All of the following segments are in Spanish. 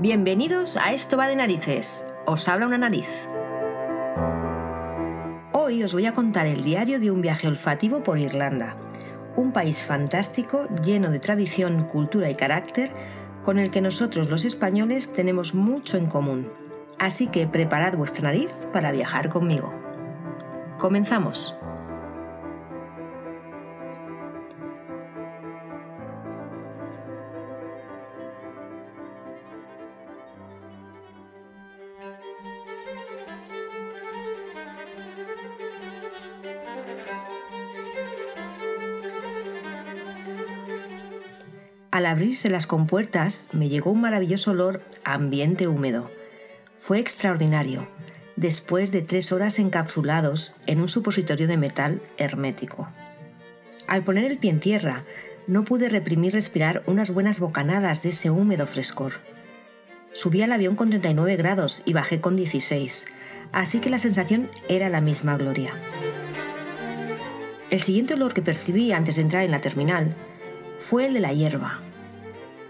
Bienvenidos a Esto va de narices. Os habla una nariz. Hoy os voy a contar el diario de un viaje olfativo por Irlanda, un país fantástico lleno de tradición, cultura y carácter con el que nosotros los españoles tenemos mucho en común. Así que preparad vuestra nariz para viajar conmigo. Comenzamos. Abrirse las compuertas me llegó un maravilloso olor a ambiente húmedo. Fue extraordinario, después de tres horas encapsulados en un supositorio de metal hermético. Al poner el pie en tierra, no pude reprimir respirar unas buenas bocanadas de ese húmedo frescor. Subí al avión con 39 grados y bajé con 16, así que la sensación era la misma gloria. El siguiente olor que percibí antes de entrar en la terminal fue el de la hierba.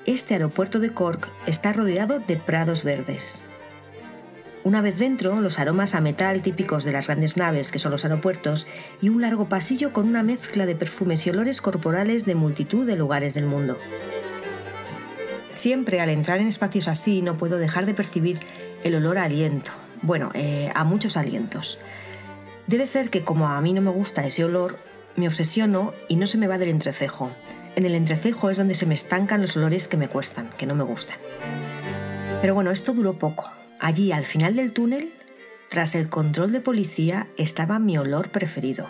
Este aeropuerto de Cork está rodeado de prados verdes. Una vez dentro, los aromas a metal típicos de las grandes naves que son los aeropuertos y un largo pasillo con una mezcla de perfumes y olores corporales de multitud de lugares del mundo. Siempre al entrar en espacios así no puedo dejar de percibir el olor a aliento, bueno, eh, a muchos alientos. Debe ser que como a mí no me gusta ese olor, me obsesiono y no se me va del entrecejo. En el entrecejo es donde se me estancan los olores que me cuestan, que no me gustan. Pero bueno, esto duró poco. Allí, al final del túnel, tras el control de policía, estaba mi olor preferido.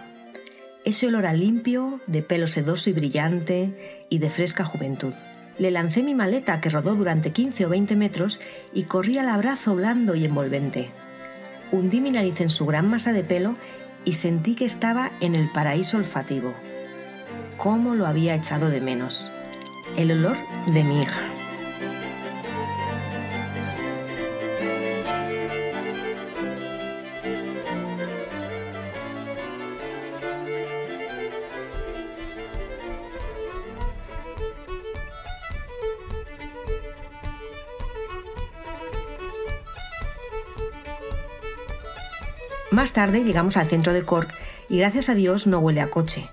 Ese olor a limpio, de pelo sedoso y brillante y de fresca juventud. Le lancé mi maleta que rodó durante 15 o 20 metros y corrí al abrazo blando y envolvente. Hundí mi nariz en su gran masa de pelo y sentí que estaba en el paraíso olfativo cómo lo había echado de menos. El olor de mi hija. Más tarde llegamos al centro de Cork y gracias a Dios no huele a coche,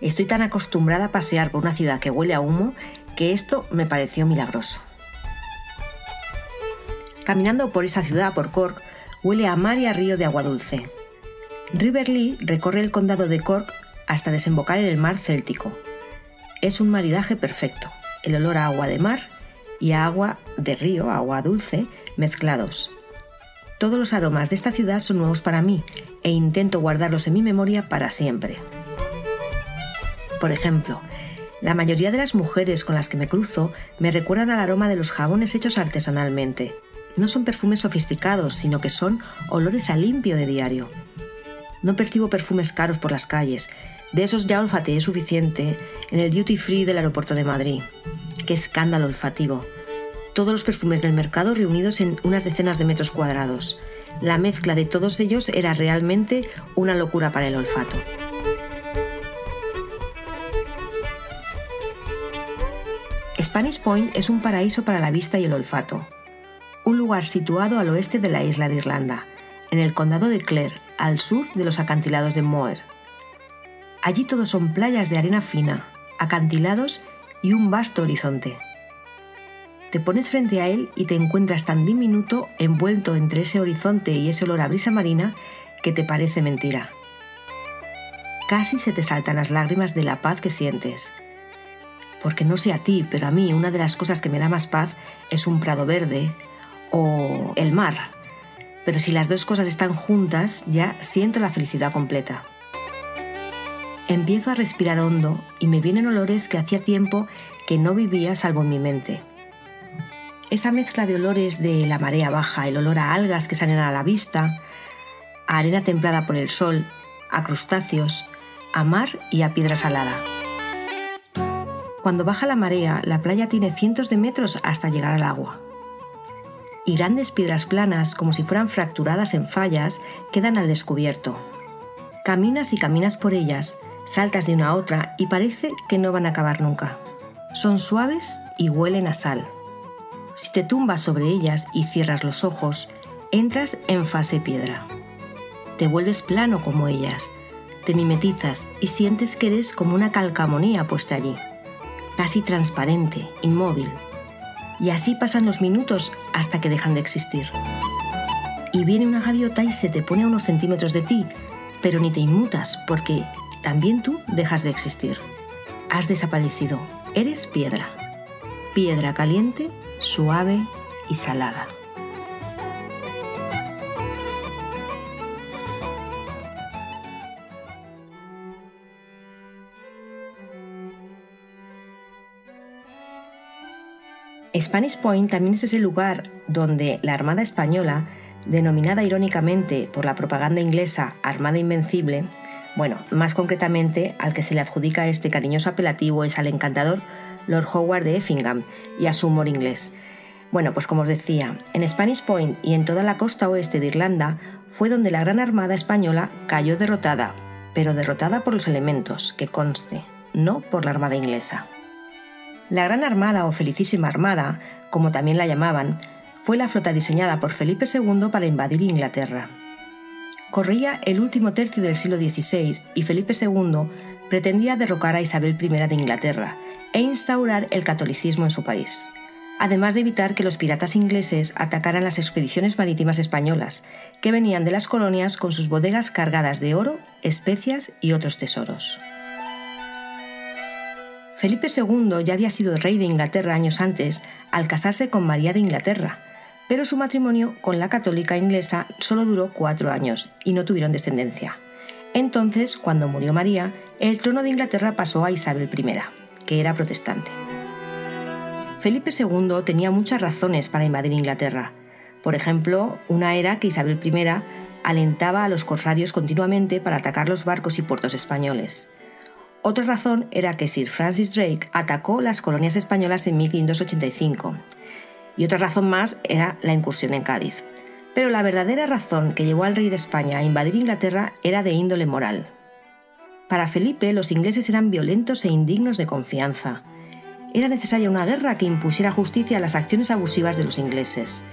Estoy tan acostumbrada a pasear por una ciudad que huele a humo que esto me pareció milagroso. Caminando por esa ciudad, por Cork, huele a mar y a río de agua dulce. River Lee recorre el condado de Cork hasta desembocar en el mar Céltico. Es un maridaje perfecto, el olor a agua de mar y a agua de río, agua dulce, mezclados. Todos los aromas de esta ciudad son nuevos para mí e intento guardarlos en mi memoria para siempre. Por ejemplo, la mayoría de las mujeres con las que me cruzo me recuerdan al aroma de los jabones hechos artesanalmente. No son perfumes sofisticados, sino que son olores a limpio de diario. No percibo perfumes caros por las calles, de esos ya olfateé suficiente en el duty free del aeropuerto de Madrid. ¡Qué escándalo olfativo! Todos los perfumes del mercado reunidos en unas decenas de metros cuadrados. La mezcla de todos ellos era realmente una locura para el olfato. Spanish Point es un paraíso para la vista y el olfato. Un lugar situado al oeste de la isla de Irlanda, en el condado de Clare, al sur de los acantilados de Moher. Allí todo son playas de arena fina, acantilados y un vasto horizonte. Te pones frente a él y te encuentras tan diminuto envuelto entre ese horizonte y ese olor a brisa marina que te parece mentira. Casi se te saltan las lágrimas de la paz que sientes porque no sé a ti, pero a mí una de las cosas que me da más paz es un prado verde o el mar. Pero si las dos cosas están juntas, ya siento la felicidad completa. Empiezo a respirar hondo y me vienen olores que hacía tiempo que no vivía salvo en mi mente. Esa mezcla de olores de la marea baja, el olor a algas que salen a la vista, a arena templada por el sol, a crustáceos, a mar y a piedra salada. Cuando baja la marea, la playa tiene cientos de metros hasta llegar al agua. Y grandes piedras planas, como si fueran fracturadas en fallas, quedan al descubierto. Caminas y caminas por ellas, saltas de una a otra y parece que no van a acabar nunca. Son suaves y huelen a sal. Si te tumbas sobre ellas y cierras los ojos, entras en fase piedra. Te vuelves plano como ellas, te mimetizas y sientes que eres como una calcamonía puesta allí, casi transparente, inmóvil. Y así pasan los minutos hasta que dejan de existir. Y viene una gaviota y se te pone a unos centímetros de ti, pero ni te inmutas porque también tú dejas de existir. Has desaparecido, eres piedra. Piedra caliente, suave y salada. Spanish Point también es ese lugar donde la Armada Española, denominada irónicamente por la propaganda inglesa Armada Invencible, bueno, más concretamente al que se le adjudica este cariñoso apelativo es al encantador Lord Howard de Effingham y a su humor inglés. Bueno, pues como os decía, en Spanish Point y en toda la costa oeste de Irlanda fue donde la Gran Armada Española cayó derrotada, pero derrotada por los elementos, que conste, no por la Armada inglesa. La Gran Armada o Felicísima Armada, como también la llamaban, fue la flota diseñada por Felipe II para invadir Inglaterra. Corría el último tercio del siglo XVI y Felipe II pretendía derrocar a Isabel I de Inglaterra e instaurar el catolicismo en su país, además de evitar que los piratas ingleses atacaran las expediciones marítimas españolas, que venían de las colonias con sus bodegas cargadas de oro, especias y otros tesoros. Felipe II ya había sido rey de Inglaterra años antes al casarse con María de Inglaterra, pero su matrimonio con la católica inglesa solo duró cuatro años y no tuvieron descendencia. Entonces, cuando murió María, el trono de Inglaterra pasó a Isabel I, que era protestante. Felipe II tenía muchas razones para invadir Inglaterra. Por ejemplo, una era que Isabel I alentaba a los corsarios continuamente para atacar los barcos y puertos españoles. Otra razón era que Sir Francis Drake atacó las colonias españolas en 1585. Y otra razón más era la incursión en Cádiz. Pero la verdadera razón que llevó al rey de España a invadir Inglaterra era de índole moral. Para Felipe los ingleses eran violentos e indignos de confianza. Era necesaria una guerra que impusiera justicia a las acciones abusivas de los ingleses.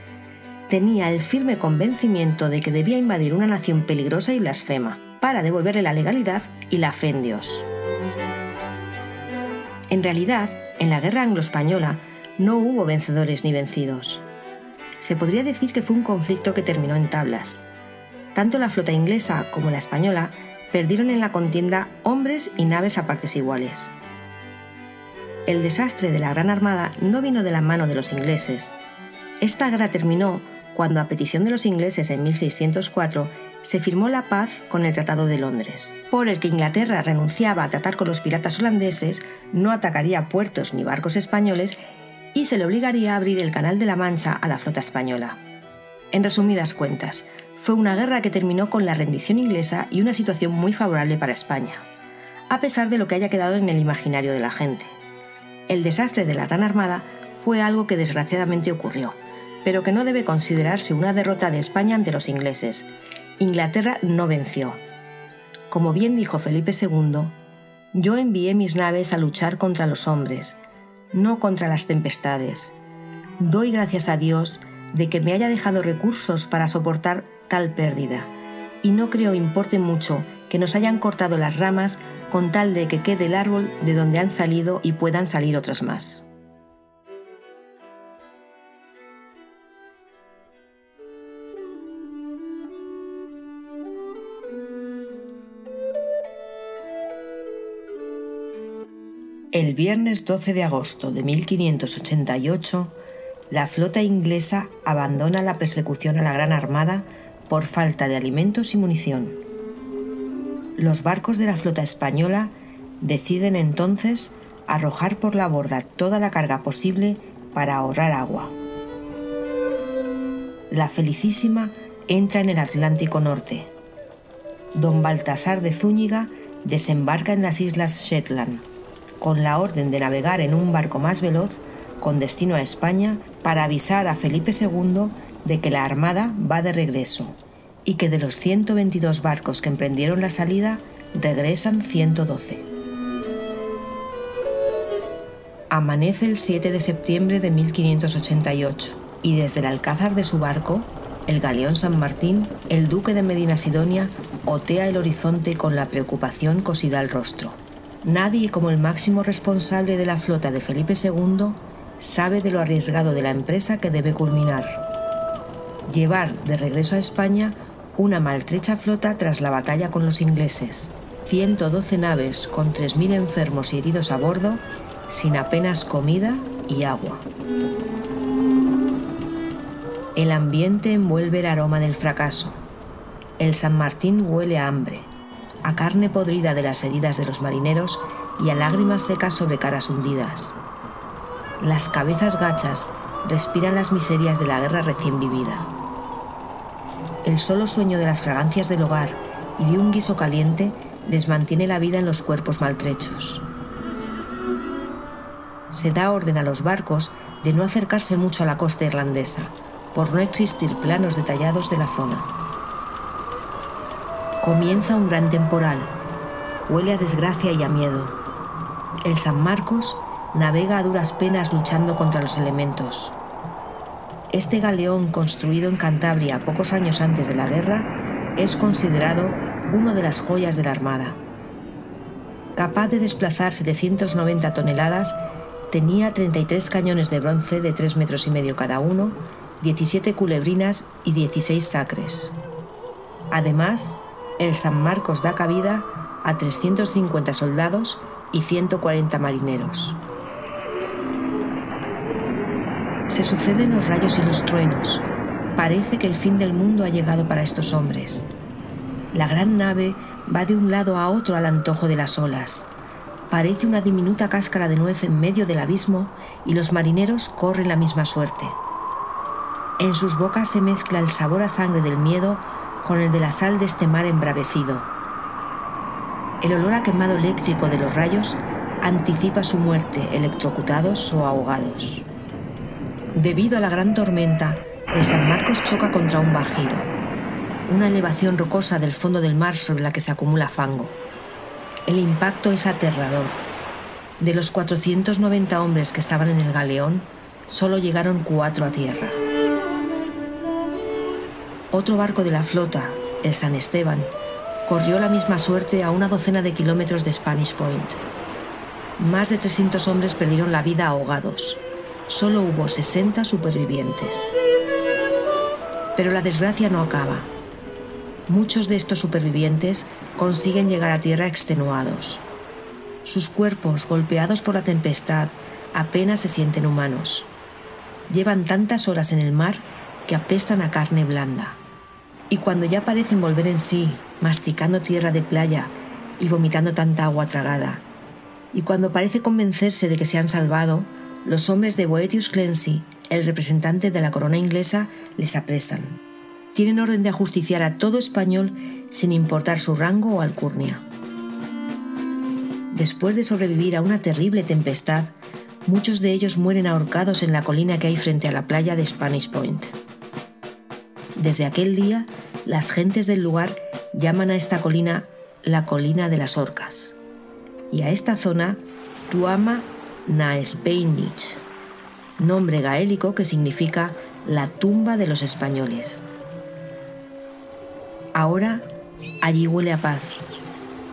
Tenía el firme convencimiento de que debía invadir una nación peligrosa y blasfema, para devolverle la legalidad y la fe en Dios. En realidad, en la guerra anglo-española no hubo vencedores ni vencidos. Se podría decir que fue un conflicto que terminó en tablas. Tanto la flota inglesa como la española perdieron en la contienda hombres y naves a partes iguales. El desastre de la Gran Armada no vino de la mano de los ingleses. Esta guerra terminó cuando, a petición de los ingleses en 1604, se firmó la paz con el Tratado de Londres, por el que Inglaterra renunciaba a tratar con los piratas holandeses, no atacaría puertos ni barcos españoles y se le obligaría a abrir el Canal de la Mancha a la flota española. En resumidas cuentas, fue una guerra que terminó con la rendición inglesa y una situación muy favorable para España, a pesar de lo que haya quedado en el imaginario de la gente. El desastre de la Gran Armada fue algo que desgraciadamente ocurrió, pero que no debe considerarse una derrota de España ante los ingleses, Inglaterra no venció. Como bien dijo Felipe II, yo envié mis naves a luchar contra los hombres, no contra las tempestades. Doy gracias a Dios de que me haya dejado recursos para soportar tal pérdida, y no creo importe mucho que nos hayan cortado las ramas con tal de que quede el árbol de donde han salido y puedan salir otras más. El viernes 12 de agosto de 1588, la flota inglesa abandona la persecución a la Gran Armada por falta de alimentos y munición. Los barcos de la flota española deciden entonces arrojar por la borda toda la carga posible para ahorrar agua. La Felicísima entra en el Atlántico Norte. Don Baltasar de Zúñiga desembarca en las islas Shetland con la orden de navegar en un barco más veloz con destino a España para avisar a Felipe II de que la Armada va de regreso y que de los 122 barcos que emprendieron la salida regresan 112. Amanece el 7 de septiembre de 1588 y desde el alcázar de su barco, el galeón San Martín, el duque de Medina Sidonia otea el horizonte con la preocupación cosida al rostro. Nadie como el máximo responsable de la flota de Felipe II sabe de lo arriesgado de la empresa que debe culminar. Llevar de regreso a España una maltrecha flota tras la batalla con los ingleses, 112 naves con 3.000 enfermos y heridos a bordo, sin apenas comida y agua. El ambiente envuelve el aroma del fracaso. El San Martín huele a hambre, a carne podrida de las heridas de los marineros y a lágrimas secas sobre caras hundidas. Las cabezas gachas respiran las miserias de la guerra recién vivida. El solo sueño de las fragancias del hogar y de un guiso caliente les mantiene la vida en los cuerpos maltrechos. Se da orden a los barcos de no acercarse mucho a la costa irlandesa, por no existir planos detallados de la zona. Comienza un gran temporal. Huele a desgracia y a miedo. El San Marcos navega a duras penas luchando contra los elementos. Este galeón, construido en Cantabria pocos años antes de la guerra, es considerado una de las joyas de la Armada. Capaz de desplazar 790 toneladas, tenía 33 cañones de bronce de 3 metros y medio cada uno 17 culebrinas y 16 sacres. Además, el San Marcos da cabida a 350 soldados y 140 marineros. Se suceden los rayos y los truenos. Parece que el fin del mundo ha llegado para estos hombres. La gran nave va de un lado a otro al antojo de las olas. Parece una diminuta cáscara de nuez en medio del abismo y los marineros corren la misma suerte. En sus bocas se mezcla el sabor a sangre del miedo con el de la sal de este mar embravecido. El olor a quemado eléctrico de los rayos anticipa su muerte, electrocutados o ahogados. Debido a la gran tormenta, el San Marcos choca contra un bajío, una elevación rocosa del fondo del mar sobre la que se acumula fango. El impacto es aterrador. De los 490 hombres que estaban en el galeón, solo llegaron cuatro a tierra. Otro barco de la flota, el San Esteban, corrió la misma suerte a una docena de kilómetros de Spanish Point. Más de 300 hombres perdieron la vida ahogados. Solo hubo 60 supervivientes. Pero la desgracia no acaba. Muchos de estos supervivientes consiguen llegar a tierra extenuados. Sus cuerpos, golpeados por la tempestad, apenas se sienten humanos. Llevan tantas horas en el mar que apestan a carne blanda y cuando ya parecen volver en sí, masticando tierra de playa y vomitando tanta agua tragada, y cuando parece convencerse de que se han salvado, los hombres de Boetius Clancy, el representante de la corona inglesa, les apresan. Tienen orden de ajusticiar a todo español sin importar su rango o alcurnia. Después de sobrevivir a una terrible tempestad, muchos de ellos mueren ahorcados en la colina que hay frente a la playa de Spanish Point. Desde aquel día, las gentes del lugar llaman a esta colina la colina de las orcas y a esta zona Tuama Naespeinich, nombre gaélico que significa la tumba de los españoles. Ahora allí huele a paz.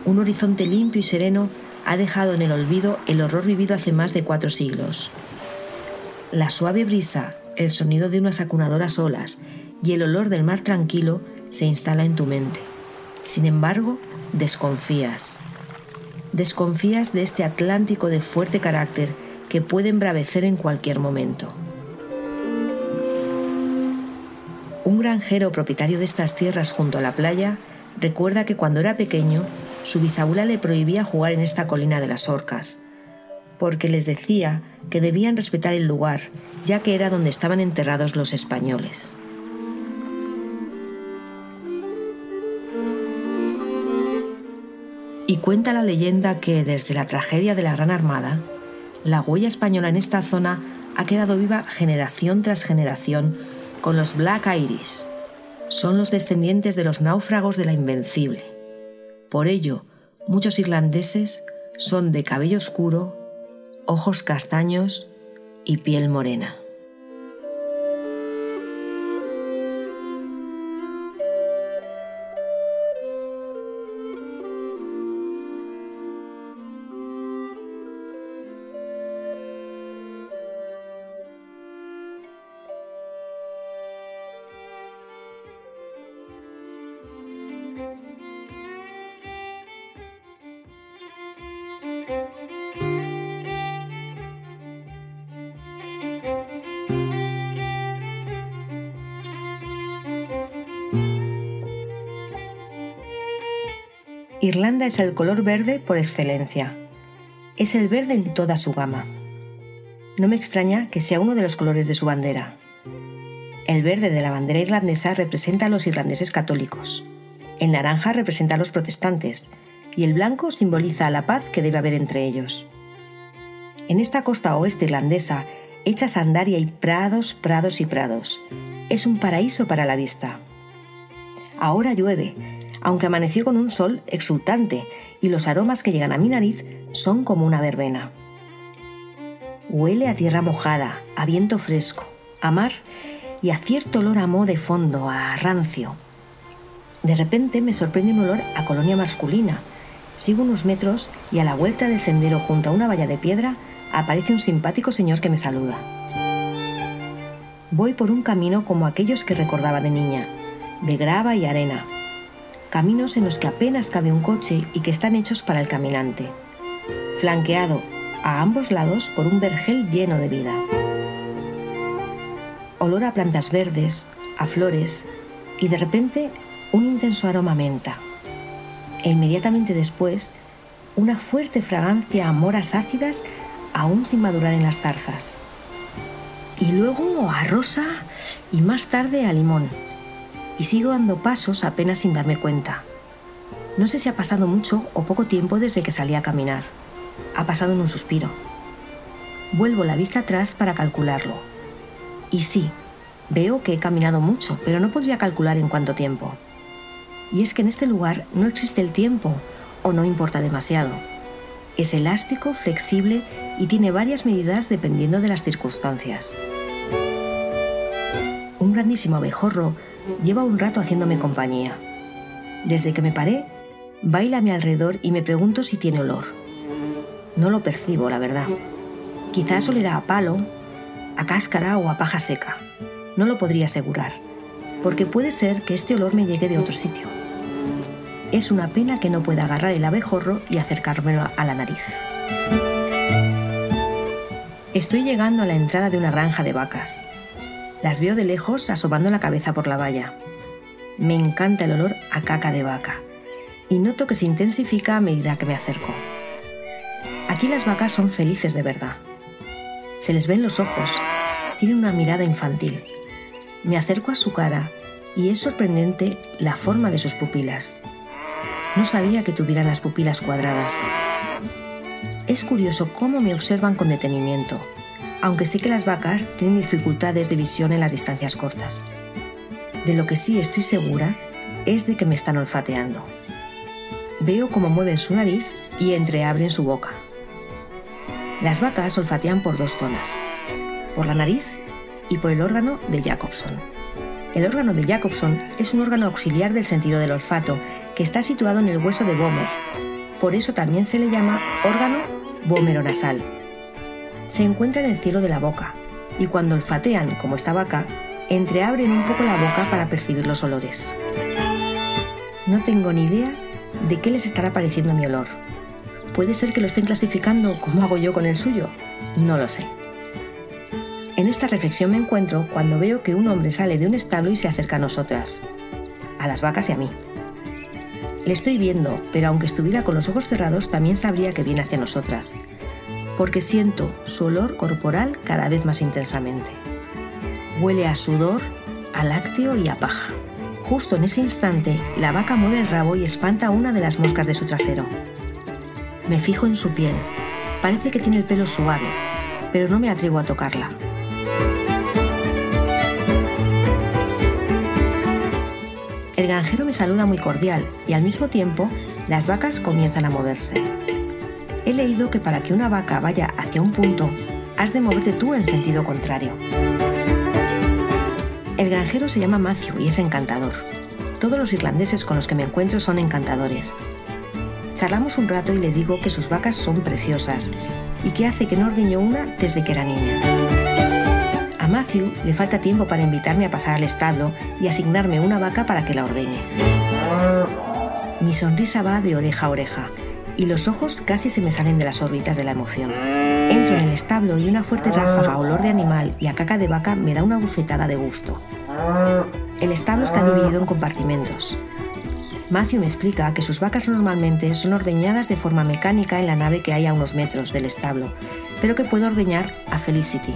Un horizonte limpio y sereno ha dejado en el olvido el horror vivido hace más de cuatro siglos. La suave brisa, el sonido de unas acunadoras olas y el olor del mar tranquilo se instala en tu mente. Sin embargo, desconfías. Desconfías de este Atlántico de fuerte carácter que puede embravecer en cualquier momento. Un granjero propietario de estas tierras junto a la playa recuerda que cuando era pequeño, su bisabuela le prohibía jugar en esta colina de las orcas, porque les decía que debían respetar el lugar, ya que era donde estaban enterrados los españoles. Y cuenta la leyenda que desde la tragedia de la Gran Armada, la huella española en esta zona ha quedado viva generación tras generación con los Black Iris. Son los descendientes de los náufragos de la Invencible. Por ello, muchos irlandeses son de cabello oscuro, ojos castaños y piel morena. Es el color verde por excelencia. Es el verde en toda su gama. No me extraña que sea uno de los colores de su bandera. El verde de la bandera irlandesa representa a los irlandeses católicos. El naranja representa a los protestantes y el blanco simboliza la paz que debe haber entre ellos. En esta costa oeste irlandesa, hecha sandaria y prados, prados y prados. Es un paraíso para la vista. Ahora llueve, aunque amaneció con un sol exultante y los aromas que llegan a mi nariz son como una verbena. Huele a tierra mojada, a viento fresco, a mar y a cierto olor a moho de fondo, a rancio. De repente me sorprende un olor a colonia masculina. Sigo unos metros y a la vuelta del sendero junto a una valla de piedra aparece un simpático señor que me saluda. Voy por un camino como aquellos que recordaba de niña, de grava y arena, caminos en los que apenas cabe un coche y que están hechos para el caminante, flanqueado a ambos lados por un vergel lleno de vida. Olor a plantas verdes, a flores y de repente un intenso aroma menta. E inmediatamente después, una fuerte fragancia a moras ácidas aún sin madurar en las zarzas. Y luego a rosa y más tarde a limón y sigo dando pasos apenas sin darme cuenta. No sé si ha pasado mucho o poco tiempo desde que salí a caminar. Ha pasado en un suspiro. Vuelvo la vista atrás para calcularlo. Y sí, veo que he caminado mucho, pero no podría calcular en cuánto tiempo. Y es que en este lugar no existe el tiempo, o no importa demasiado. Es elástico, flexible y tiene varias medidas dependiendo de las circunstancias. Un grandísimo abejorro lleva un rato haciéndome compañía. Desde que me paré, baila a mi alrededor y me pregunto si tiene olor. No lo percibo, la verdad. Quizás olerá a palo, a cáscara o a paja seca. No lo podría asegurar, porque puede ser que este olor me llegue de otro sitio. Es una pena que no pueda agarrar el abejorro y acercármelo a la nariz. Estoy llegando a la entrada de una granja de vacas. Las veo de lejos asomando la cabeza por la valla. Me encanta el olor a caca de vaca y noto que se intensifica a medida que me acerco. Aquí las vacas son felices de verdad. Se les ven los ojos, tienen una mirada infantil. Me acerco a su cara y es sorprendente la forma de sus pupilas. No sabía que tuvieran las pupilas cuadradas. Es curioso cómo me observan con detenimiento aunque sé que las vacas tienen dificultades de visión en las distancias cortas. De lo que sí estoy segura es de que me están olfateando. Veo cómo mueven su nariz y entreabren su boca. Las vacas olfatean por dos zonas, por la nariz y por el órgano de Jacobson. El órgano de Jacobson es un órgano auxiliar del sentido del olfato que está situado en el hueso de Bomer. Por eso también se le llama órgano nasal se encuentra en el cielo de la boca, y cuando olfatean, como esta vaca, entreabren un poco la boca para percibir los olores. No tengo ni idea de qué les estará pareciendo mi olor. ¿Puede ser que lo estén clasificando como hago yo con el suyo? No lo sé. En esta reflexión me encuentro cuando veo que un hombre sale de un establo y se acerca a nosotras, a las vacas y a mí. Le estoy viendo, pero aunque estuviera con los ojos cerrados, también sabría que viene hacia nosotras, porque siento su olor corporal cada vez más intensamente. Huele a sudor, a lácteo y a paja. Justo en ese instante, la vaca mueve el rabo y espanta a una de las moscas de su trasero. Me fijo en su piel. Parece que tiene el pelo suave, pero no me atrevo a tocarla. El granjero me saluda muy cordial y al mismo tiempo las vacas comienzan a moverse. He leído que para que una vaca vaya hacia un punto, has de moverte tú en sentido contrario. El granjero se llama Matthew y es encantador. Todos los irlandeses con los que me encuentro son encantadores. Charlamos un rato y le digo que sus vacas son preciosas y que hace que no ordeñó una desde que era niña. A Matthew le falta tiempo para invitarme a pasar al establo y asignarme una vaca para que la ordeñe. Mi sonrisa va de oreja a oreja y los ojos casi se me salen de las órbitas de la emoción. Entro en el establo y una fuerte ráfaga olor de animal y a caca de vaca me da una bufetada de gusto. El establo está dividido en compartimentos. Matthew me explica que sus vacas normalmente son ordeñadas de forma mecánica en la nave que hay a unos metros del establo, pero que puede ordeñar a Felicity.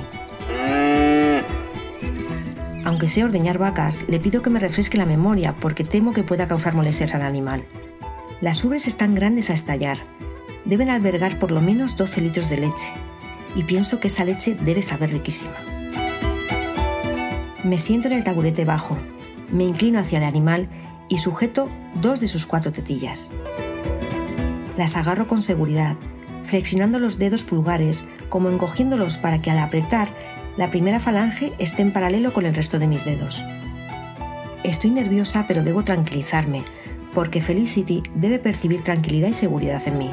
Aunque sé ordeñar vacas, le pido que me refresque la memoria porque temo que pueda causar molestias al animal. Las ubres están grandes a estallar. Deben albergar por lo menos 12 litros de leche, y pienso que esa leche debe saber riquísima. Me siento en el taburete bajo, me inclino hacia el animal y sujeto dos de sus cuatro tetillas. Las agarro con seguridad, flexionando los dedos pulgares como encogiéndolos para que al apretar la primera falange esté en paralelo con el resto de mis dedos. Estoy nerviosa pero debo tranquilizarme, porque Felicity debe percibir tranquilidad y seguridad en mí.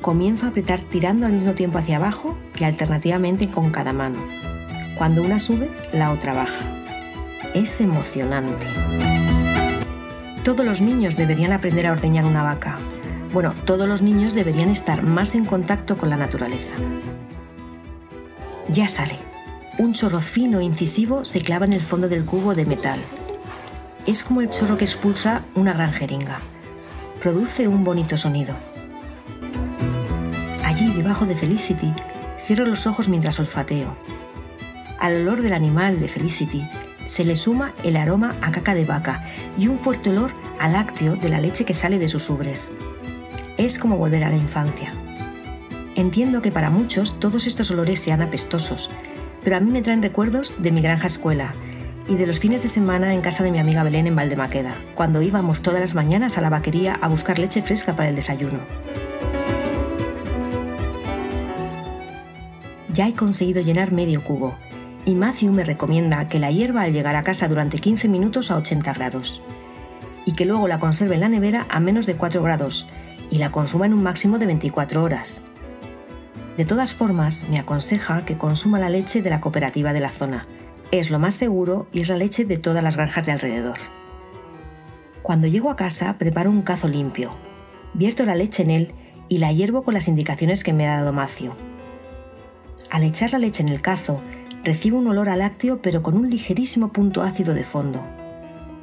Comienzo a apretar tirando al mismo tiempo hacia abajo que alternativamente con cada mano. Cuando una sube, la otra baja. Es emocionante. Todos los niños deberían aprender a ordeñar una vaca. Bueno, todos los niños deberían estar más en contacto con la naturaleza. Ya sale. Un chorro fino e incisivo se clava en el fondo del cubo de metal. Es como el chorro que expulsa una gran jeringa. Produce un bonito sonido. Allí, debajo de Felicity, cierro los ojos mientras olfateo. Al olor del animal de Felicity se le suma el aroma a caca de vaca y un fuerte olor a lácteo de la leche que sale de sus ubres. Es como volver a la infancia. Entiendo que para muchos todos estos olores sean apestosos, pero a mí me traen recuerdos de mi granja escuela y de los fines de semana en casa de mi amiga Belén en Valdemaqueda, cuando íbamos todas las mañanas a la vaquería a buscar leche fresca para el desayuno. Ya he conseguido llenar medio cubo y Matthew me recomienda que la hierva al llegar a casa durante 15 minutos a 80 grados y que luego la conserve en la nevera a menos de 4 grados y la consuma en un máximo de 24 horas. De todas formas, me aconseja que consuma la leche de la cooperativa de la zona. Es lo más seguro y es la leche de todas las granjas de alrededor. Cuando llego a casa, preparo un cazo limpio. Vierto la leche en él y la hiervo con las indicaciones que me ha dado Macio. Al echar la leche en el cazo, recibo un olor a lácteo pero con un ligerísimo punto ácido de fondo.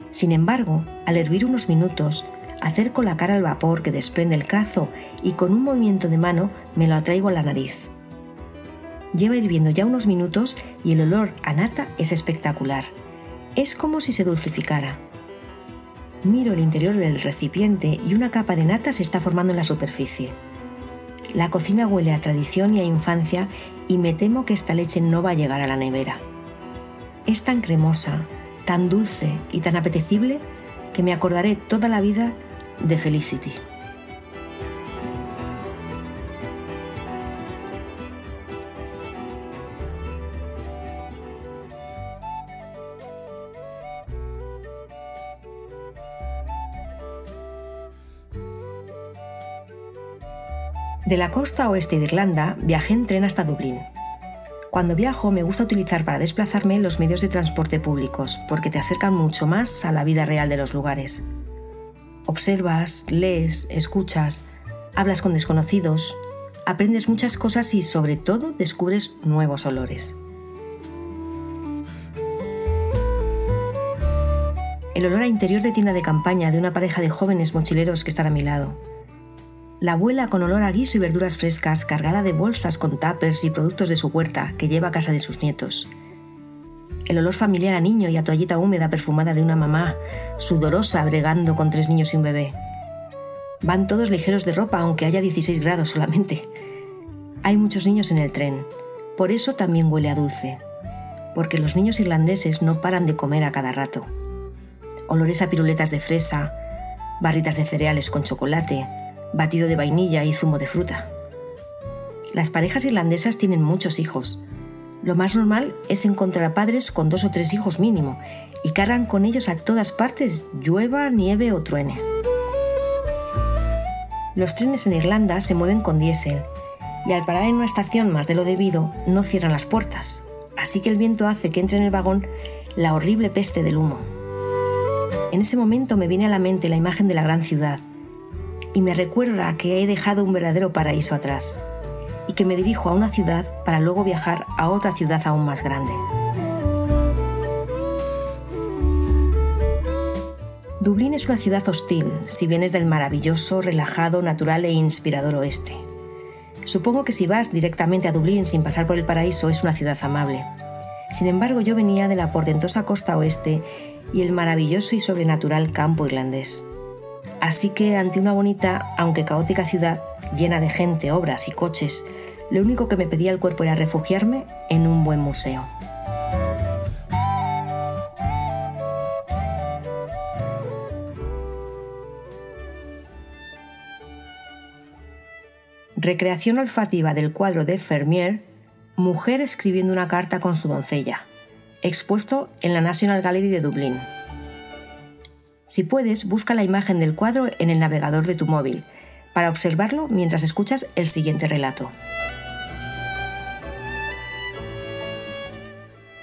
Sin embargo, al hervir unos minutos, acerco la cara al vapor que desprende el cazo y con un movimiento de mano me lo atraigo a la nariz. Lleva hirviendo ya unos minutos y el olor a nata es espectacular. Es como si se dulcificara. Miro el interior del recipiente y una capa de nata se está formando en la superficie. La cocina huele a tradición y a infancia y me temo que esta leche no va a llegar a la nevera. Es tan cremosa, tan dulce y tan apetecible que me acordaré toda la vida de Felicity. De la costa oeste de Irlanda viajé en tren hasta Dublín. Cuando viajo me gusta utilizar para desplazarme los medios de transporte públicos porque te acercan mucho más a la vida real de los lugares. Observas, lees, escuchas, hablas con desconocidos, aprendes muchas cosas y sobre todo descubres nuevos olores. El olor a interior de tienda de campaña de una pareja de jóvenes mochileros que están a mi lado la abuela con olor a guiso y verduras frescas, cargada de bolsas con tuppers y productos de su huerta que lleva a casa de sus nietos. El olor familiar a niño y a toallita húmeda perfumada de una mamá, sudorosa bregando con tres niños y un bebé. Van todos ligeros de ropa aunque haya 16 grados solamente. Hay muchos niños en el tren, por eso también huele a dulce, porque los niños irlandeses no paran de comer a cada rato. Olores a piruletas de fresa, barritas de cereales con chocolate, batido de vainilla y zumo de fruta. Las parejas irlandesas tienen muchos hijos. Lo más normal es encontrar padres con dos o tres hijos mínimo y cargan con ellos a todas partes, llueva, nieve o truene. Los trenes en Irlanda se mueven con diésel y al parar en una estación más de lo debido no cierran las puertas, así que el viento hace que entre en el vagón la horrible peste del humo. En ese momento me viene a la mente la imagen de la gran ciudad y me recuerda que he dejado un verdadero paraíso atrás y que me dirijo a una ciudad para luego viajar a otra ciudad aún más grande. Dublín es una ciudad hostil, si vienes del maravilloso, relajado, natural e inspirador oeste. Supongo que si vas directamente a Dublín sin pasar por el paraíso es una ciudad amable. Sin embargo, yo venía de la portentosa costa oeste y el maravilloso y sobrenatural campo irlandés. Así que ante una bonita, aunque caótica ciudad, llena de gente, obras y coches, lo único que me pedía el cuerpo era refugiarme en un buen museo. Recreación olfativa del cuadro de Fermier, Mujer escribiendo una carta con su doncella, expuesto en la National Gallery de Dublín. Si puedes, busca la imagen del cuadro en el navegador de tu móvil para observarlo mientras escuchas el siguiente relato.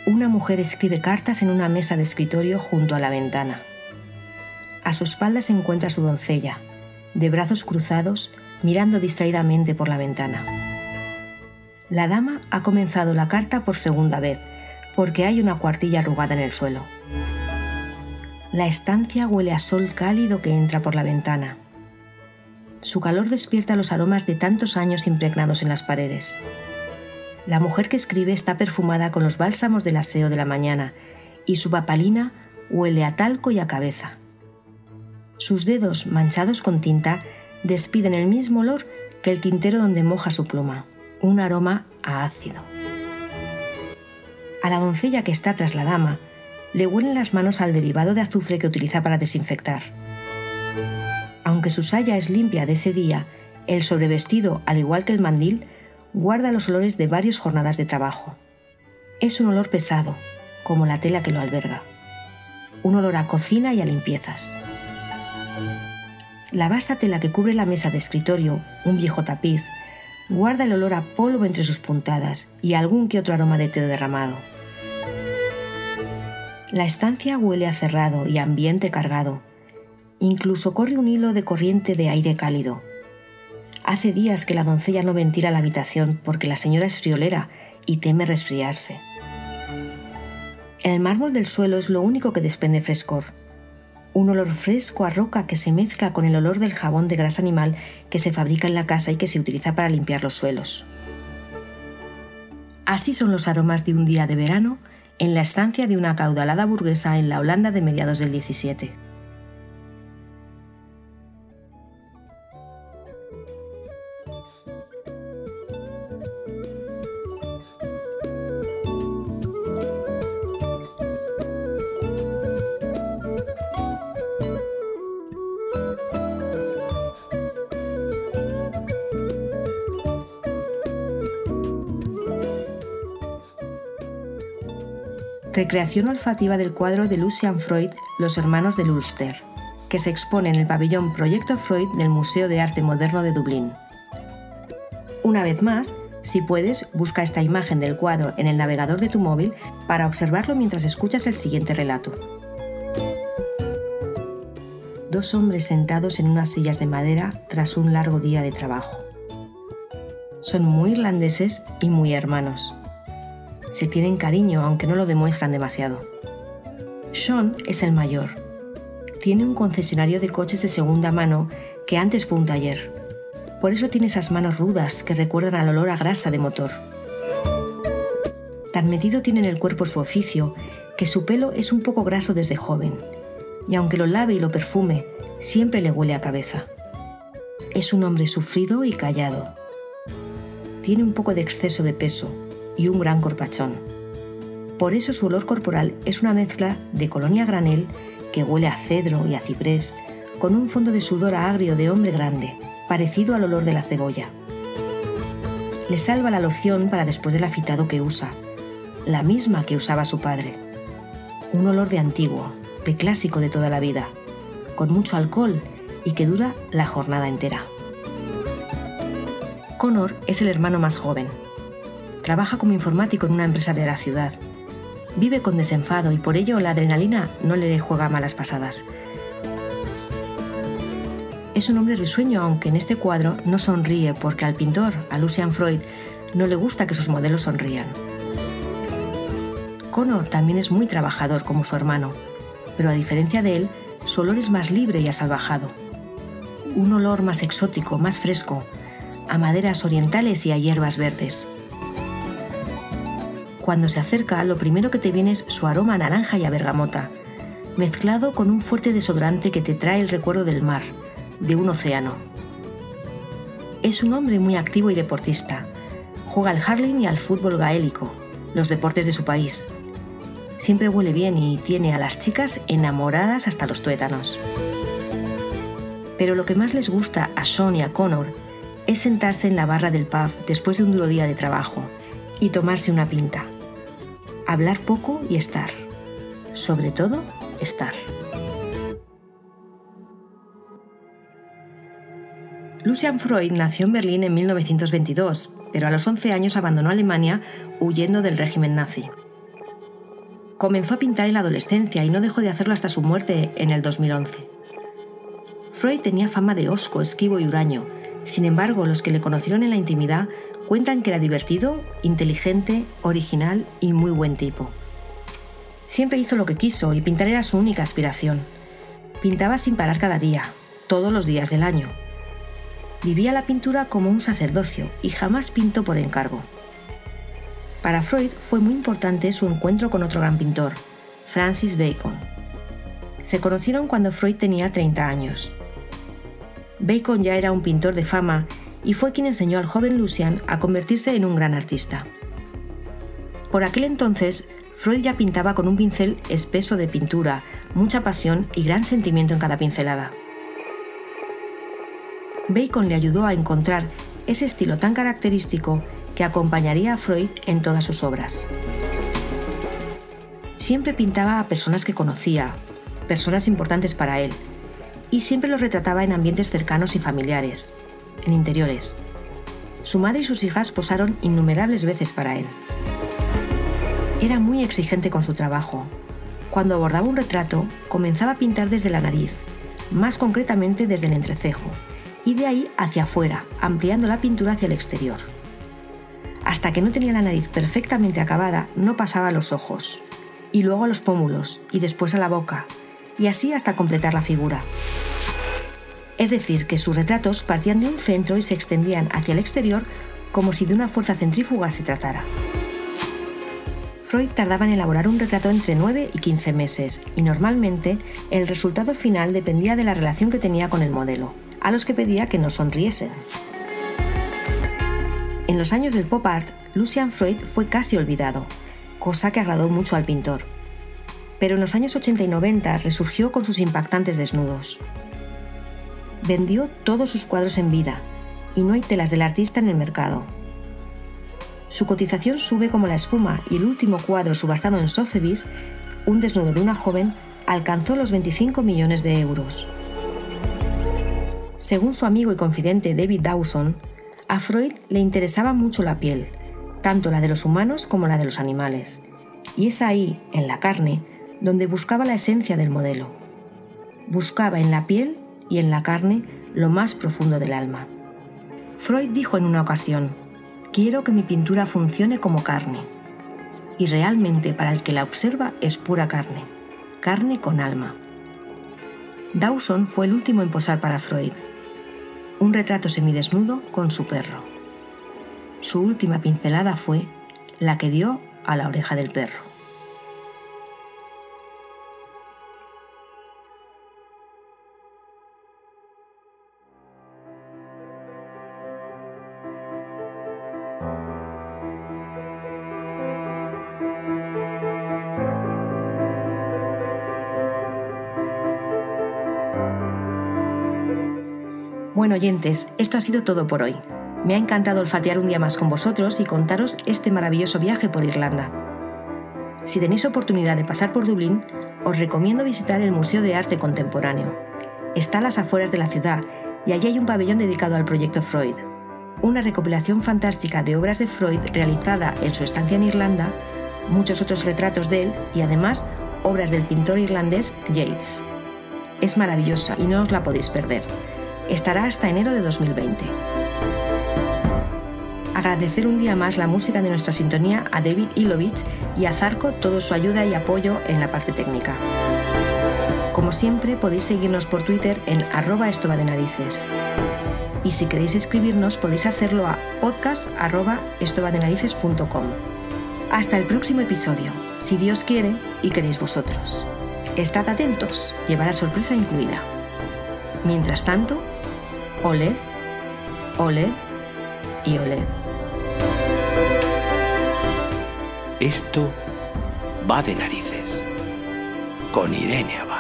Una mujer escribe cartas en una mesa de escritorio junto a la ventana. A su espalda se encuentra su doncella, de brazos cruzados, mirando distraídamente por la ventana. La dama ha comenzado la carta por segunda vez, porque hay una cuartilla arrugada en el suelo. La estancia huele a sol cálido que entra por la ventana. Su calor despierta los aromas de tantos años impregnados en las paredes. La mujer que escribe está perfumada con los bálsamos del aseo de la mañana y su papalina huele a talco y a cabeza. Sus dedos, manchados con tinta, despiden el mismo olor que el tintero donde moja su pluma, un aroma ácido. A la doncella que está tras la dama le huelen las manos al derivado de azufre que utiliza para desinfectar. Aunque su saya es limpia de ese día, el sobrevestido, al igual que el mandil, guarda los olores de varias jornadas de trabajo. Es un olor pesado, como la tela que lo alberga. Un olor a cocina y a limpiezas. La vasta tela que cubre la mesa de escritorio, un viejo tapiz, guarda el olor a polvo entre sus puntadas y algún que otro aroma de té derramado. La estancia huele a cerrado y ambiente cargado, Incluso corre un hilo de corriente de aire cálido. Hace días que la doncella no ventila la habitación porque la señora es friolera y teme resfriarse. El mármol del suelo es lo único que desprende frescor. Un olor fresco a roca que se mezcla con el olor del jabón de grasa animal que se fabrica en la casa y que se utiliza para limpiar los suelos. Así son los aromas de un día de verano en la estancia de una acaudalada burguesa en la Holanda de mediados del 17. Recreación olfativa del cuadro de Lucian Freud Los hermanos de Ulster, que se expone en el pabellón Proyecto Freud del Museo de Arte Moderno de Dublín. Una vez más, si puedes, busca esta imagen del cuadro en el navegador de tu móvil para observarlo mientras escuchas el siguiente relato. Dos hombres sentados en unas sillas de madera tras un largo día de trabajo. Son muy irlandeses y muy hermanos se tienen cariño aunque no lo demuestran demasiado. Sean es el mayor. Tiene un concesionario de coches de segunda mano que antes fue un taller. Por eso tiene esas manos rudas que recuerdan al olor a grasa de motor. Tan metido tiene en el cuerpo su oficio que su pelo es un poco graso desde joven, y aunque lo lave y lo perfume, siempre le huele a cabeza. Es un hombre sufrido y callado. Tiene un poco de exceso de peso, y un gran corpachón. Por eso su olor corporal es una mezcla de colonia granel que huele a cedro y a ciprés, con un fondo de sudor agrio de hombre grande, parecido al olor de la cebolla. Le salva la loción para después del afitado que usa, la misma que usaba su padre. Un olor de antiguo, de clásico de toda la vida, con mucho alcohol y que dura la jornada entera. Connor es el hermano más joven. Trabaja como informático en una empresa de la ciudad. Vive con desenfado y por ello la adrenalina no le juega malas pasadas. Es un hombre risueño, aunque en este cuadro no sonríe porque al pintor, a Lucian Freud, no le gusta que sus modelos sonrían. Connor también es muy trabajador como su hermano, pero a diferencia de él, su olor es más libre y asalvajado. Un olor más exótico, más fresco, a maderas orientales y a hierbas verdes. Cuando se acerca, lo primero que te viene es su aroma a naranja y a bergamota, mezclado con un fuerte desodorante que te trae el recuerdo del mar, de un océano. Es un hombre muy activo y deportista. Juega al hurling y al fútbol gaélico, los deportes de su país. Siempre huele bien y tiene a las chicas enamoradas hasta los tuétanos. Pero lo que más les gusta a Sean y a Connor es sentarse en la barra del pub después de un duro día de trabajo y tomarse una pinta. Hablar poco y estar. Sobre todo, estar. Lucian Freud nació en Berlín en 1922, pero a los 11 años abandonó Alemania huyendo del régimen nazi. Comenzó a pintar en la adolescencia y no dejó de hacerlo hasta su muerte en el 2011. Freud tenía fama de osco, esquivo y huraño. Sin embargo, los que le conocieron en la intimidad cuentan que era divertido, inteligente, original y muy buen tipo. Siempre hizo lo que quiso y pintar era su única aspiración. Pintaba sin parar cada día, todos los días del año. Vivía la pintura como un sacerdocio y jamás pintó por encargo. Para Freud fue muy importante su encuentro con otro gran pintor, Francis Bacon. Se conocieron cuando Freud tenía 30 años. Bacon ya era un pintor de fama y fue quien enseñó al joven Lucian a convertirse en un gran artista. Por aquel entonces, Freud ya pintaba con un pincel espeso de pintura, mucha pasión y gran sentimiento en cada pincelada. Bacon le ayudó a encontrar ese estilo tan característico que acompañaría a Freud en todas sus obras. Siempre pintaba a personas que conocía, personas importantes para él, y siempre los retrataba en ambientes cercanos y familiares, en interiores. Su madre y sus hijas posaron innumerables veces para él. Era muy exigente con su trabajo. Cuando abordaba un retrato, comenzaba a pintar desde la nariz, más concretamente desde el entrecejo, y de ahí hacia afuera, ampliando la pintura hacia el exterior. Hasta que no tenía la nariz perfectamente acabada, no pasaba a los ojos, y luego a los pómulos, y después a la boca, y así hasta completar la figura. Es decir, que sus retratos partían de un centro y se extendían hacia el exterior como si de una fuerza centrífuga se tratara. Freud tardaba en elaborar un retrato entre 9 y 15 meses, y normalmente el resultado final dependía de la relación que tenía con el modelo, a los que pedía que no sonriesen. En los años del pop art, Lucian Freud fue casi olvidado, cosa que agradó mucho al pintor. Pero en los años 80 y 90 resurgió con sus impactantes desnudos vendió todos sus cuadros en vida y no hay telas del artista en el mercado. Su cotización sube como la espuma y el último cuadro subastado en Sotheby's, un desnudo de una joven, alcanzó los 25 millones de euros. Según su amigo y confidente David Dawson, a Freud le interesaba mucho la piel, tanto la de los humanos como la de los animales, y es ahí, en la carne, donde buscaba la esencia del modelo. Buscaba en la piel y en la carne lo más profundo del alma. Freud dijo en una ocasión, quiero que mi pintura funcione como carne. Y realmente para el que la observa es pura carne, carne con alma. Dawson fue el último en posar para Freud, un retrato semidesnudo con su perro. Su última pincelada fue la que dio a la oreja del perro. Bueno, oyentes, esto ha sido todo por hoy. Me ha encantado olfatear un día más con vosotros y contaros este maravilloso viaje por Irlanda. Si tenéis oportunidad de pasar por Dublín, os recomiendo visitar el Museo de Arte Contemporáneo. Está a las afueras de la ciudad y allí hay un pabellón dedicado al proyecto Freud, una recopilación fantástica de obras de Freud realizada en su estancia en Irlanda, muchos otros retratos de él y además obras del pintor irlandés Yates. Es maravillosa y no os la podéis perder. Estará hasta enero de 2020 agradecer un día más la música de nuestra sintonía a David Ilovich y a Zarco toda su ayuda y apoyo en la parte técnica. Como siempre, podéis seguirnos por Twitter en arroba de narices. Y si queréis escribirnos, podéis hacerlo a podcast.estobadenarices.com. Hasta el próximo episodio, si Dios quiere y queréis vosotros. Estad atentos, llevará sorpresa incluida. Mientras tanto, oled, oled y oled. Esto va de narices. Con Irene Abad.